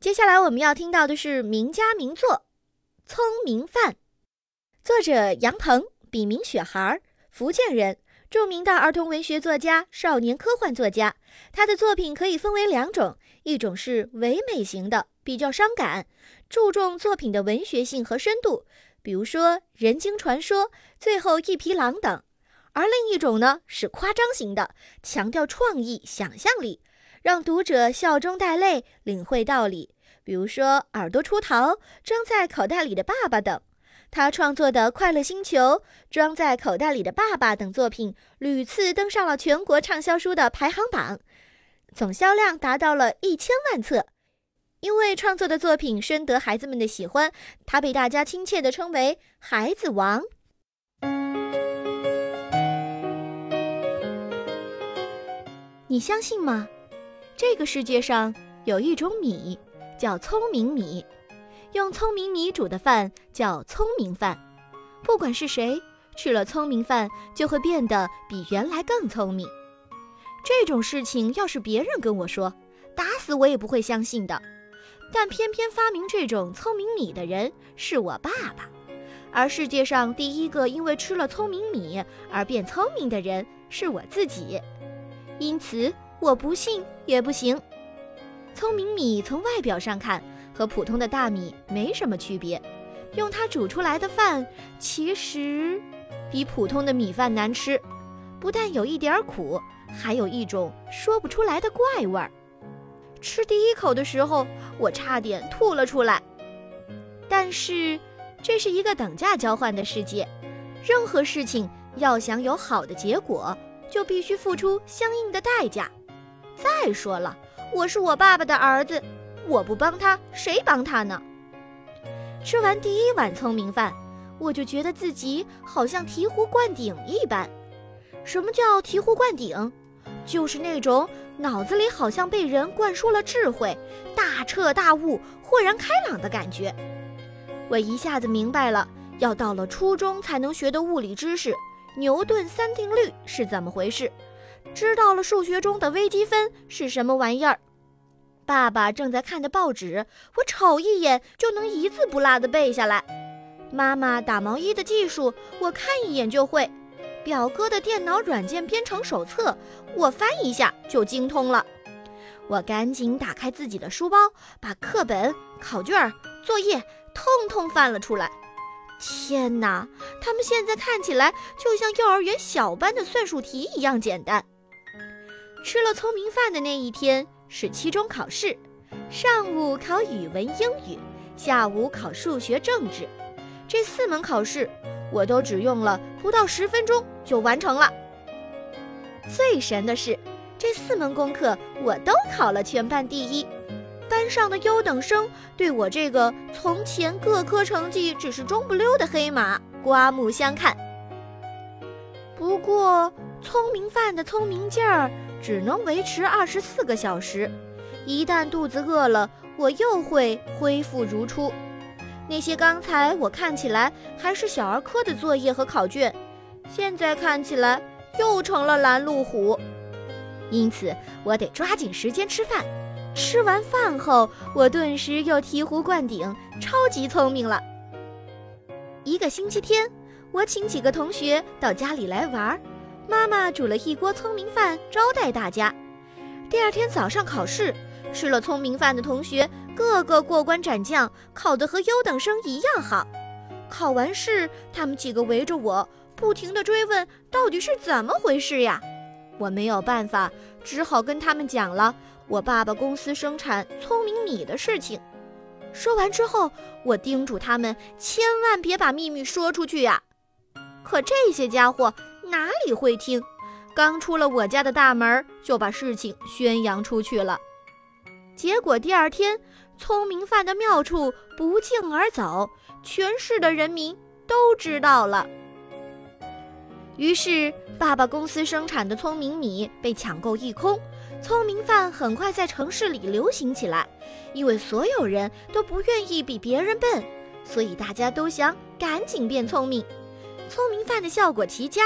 接下来我们要听到的是名家名作《聪明饭》，作者杨鹏，笔名雪孩，福建人，著名的儿童文学作家、少年科幻作家。他的作品可以分为两种，一种是唯美型的，比较伤感，注重作品的文学性和深度，比如说《人精传说》《最后一匹狼》等；而另一种呢是夸张型的，强调创意、想象力。让读者笑中带泪，领会道理。比如说《耳朵出逃》《装在口袋里的爸爸》等，他创作的《快乐星球》《装在口袋里的爸爸》等作品屡次登上了全国畅销书的排行榜，总销量达到了一千万册。因为创作的作品深得孩子们的喜欢，他被大家亲切地称为“孩子王”。你相信吗？这个世界上有一种米，叫聪明米，用聪明米煮的饭叫聪明饭。不管是谁吃了聪明饭，就会变得比原来更聪明。这种事情要是别人跟我说，打死我也不会相信的。但偏偏发明这种聪明米的人是我爸爸，而世界上第一个因为吃了聪明米而变聪明的人是我自己。因此。我不信也不行。聪明米从外表上看和普通的大米没什么区别，用它煮出来的饭其实比普通的米饭难吃，不但有一点苦，还有一种说不出来的怪味儿。吃第一口的时候，我差点吐了出来。但是，这是一个等价交换的世界，任何事情要想有好的结果，就必须付出相应的代价。再说了，我是我爸爸的儿子，我不帮他，谁帮他呢？吃完第一碗聪明饭，我就觉得自己好像醍醐灌顶一般。什么叫醍醐灌顶？就是那种脑子里好像被人灌输了智慧，大彻大悟、豁然开朗的感觉。我一下子明白了，要到了初中才能学的物理知识——牛顿三定律是怎么回事。知道了数学中的微积分是什么玩意儿，爸爸正在看的报纸，我瞅一眼就能一字不落的背下来。妈妈打毛衣的技术，我看一眼就会。表哥的电脑软件编程手册，我翻一下就精通了。我赶紧打开自己的书包，把课本、考卷、作业通通翻了出来。天哪，他们现在看起来就像幼儿园小班的算术题一样简单。吃了聪明饭的那一天是期中考试，上午考语文、英语，下午考数学、政治，这四门考试我都只用了不到十分钟就完成了。最神的是，这四门功课我都考了全班第一，班上的优等生对我这个从前各科成绩只是中不溜的黑马刮目相看。不过，聪明饭的聪明劲儿。只能维持二十四个小时，一旦肚子饿了，我又会恢复如初。那些刚才我看起来还是小儿科的作业和考卷，现在看起来又成了拦路虎。因此，我得抓紧时间吃饭。吃完饭后，我顿时又醍醐灌顶，超级聪明了。一个星期天，我请几个同学到家里来玩。妈妈煮了一锅聪明饭招待大家。第二天早上考试，吃了聪明饭的同学个个过关斩将，考得和优等生一样好。考完试，他们几个围着我，不停地追问到底是怎么回事呀？我没有办法，只好跟他们讲了我爸爸公司生产聪明米的事情。说完之后，我叮嘱他们千万别把秘密说出去呀。可这些家伙。哪里会听？刚出了我家的大门，就把事情宣扬出去了。结果第二天，聪明饭的妙处不胫而走，全市的人民都知道了。于是，爸爸公司生产的聪明米被抢购一空，聪明饭很快在城市里流行起来。因为所有人都不愿意比别人笨，所以大家都想赶紧变聪明。聪明饭的效果奇佳。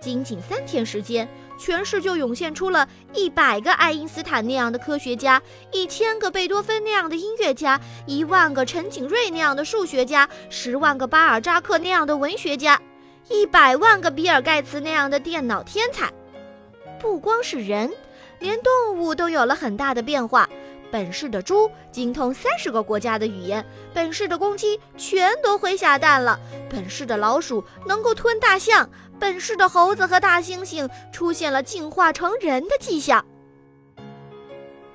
仅仅三天时间，全市就涌现出了一百个爱因斯坦那样的科学家，一千个贝多芬那样的音乐家，一万个陈景瑞那样的数学家，十万个巴尔扎克那样的文学家，一百万个比尔盖茨那样的电脑天才。不光是人，连动物都有了很大的变化。本市的猪精通三十个国家的语言，本市的公鸡全都会下蛋了，本市的老鼠能够吞大象，本市的猴子和大猩猩出现了进化成人的迹象。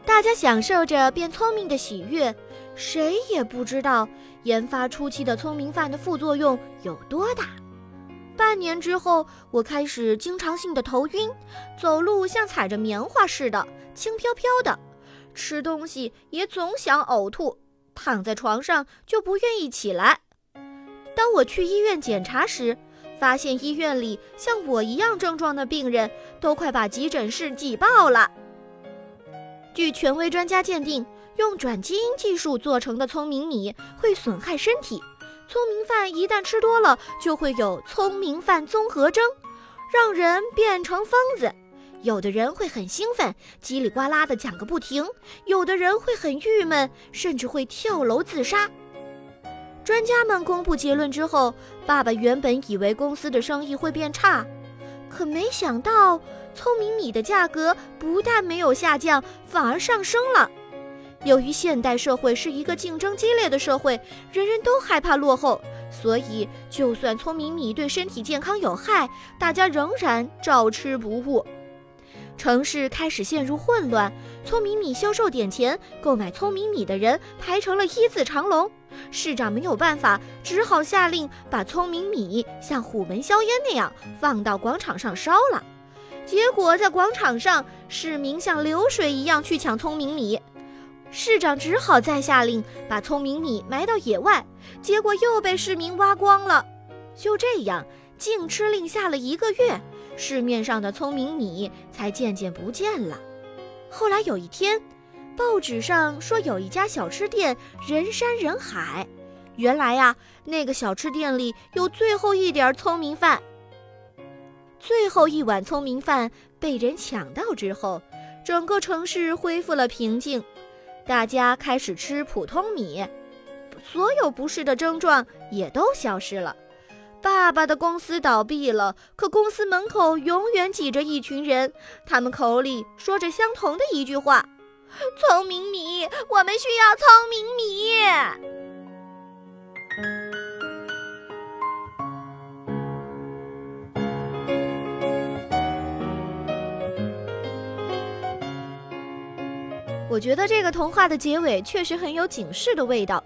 大家享受着变聪明的喜悦，谁也不知道研发初期的聪明饭的副作用有多大。半年之后，我开始经常性的头晕，走路像踩着棉花似的，轻飘飘的。吃东西也总想呕吐，躺在床上就不愿意起来。当我去医院检查时，发现医院里像我一样症状的病人都快把急诊室挤爆了。据权威专家鉴定，用转基因技术做成的聪明米会损害身体。聪明饭一旦吃多了，就会有聪明饭综合征，让人变成疯子。有的人会很兴奋，叽里呱啦的讲个不停；有的人会很郁闷，甚至会跳楼自杀。专家们公布结论之后，爸爸原本以为公司的生意会变差，可没想到聪明米的价格不但没有下降，反而上升了。由于现代社会是一个竞争激烈的社会，人人都害怕落后，所以就算聪明米对身体健康有害，大家仍然照吃不误。城市开始陷入混乱，聪明米销售点前，购买聪明米的人排成了一字长龙。市长没有办法，只好下令把聪明米像虎门销烟那样放到广场上烧了。结果在广场上，市民像流水一样去抢聪明米，市长只好再下令把聪明米埋到野外，结果又被市民挖光了。就这样，禁吃令下了一个月。市面上的聪明米才渐渐不见了。后来有一天，报纸上说有一家小吃店人山人海。原来呀，那个小吃店里有最后一点聪明饭。最后一碗聪明饭被人抢到之后，整个城市恢复了平静，大家开始吃普通米，所有不适的症状也都消失了。爸爸的公司倒闭了，可公司门口永远挤着一群人，他们口里说着相同的一句话：“聪明米，我们需要聪明米。”我觉得这个童话的结尾确实很有警示的味道。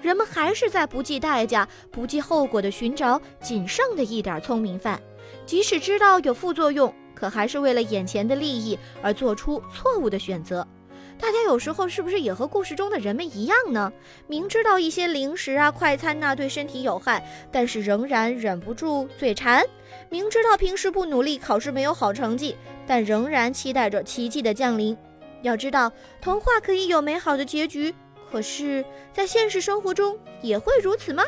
人们还是在不计代价、不计后果地寻找仅剩的一点聪明饭，即使知道有副作用，可还是为了眼前的利益而做出错误的选择。大家有时候是不是也和故事中的人们一样呢？明知道一些零食啊、快餐呐对身体有害，但是仍然忍不住嘴馋；明知道平时不努力，考试没有好成绩，但仍然期待着奇迹的降临。要知道，童话可以有美好的结局。可是，在现实生活中也会如此吗？